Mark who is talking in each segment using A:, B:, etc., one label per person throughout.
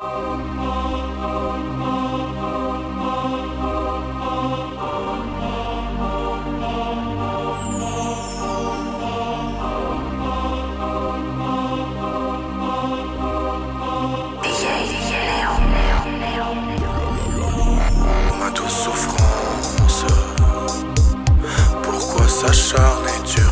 A: Dieu, Dieu, Dieu, ma douce souffrance. Pourquoi s'acharner, Dieu?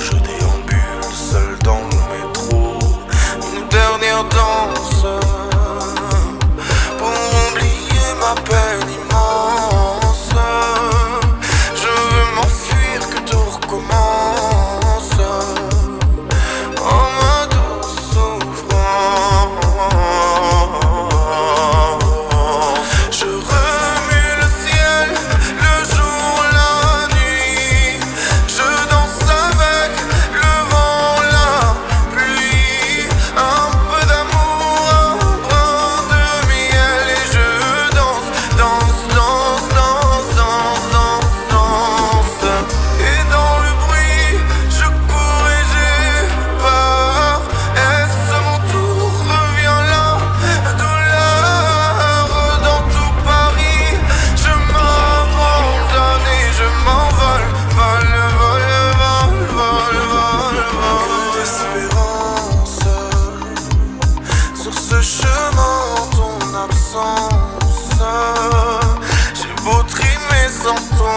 A: je déambule seul dans le métro. Une dernière danse.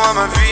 A: moi ma vie.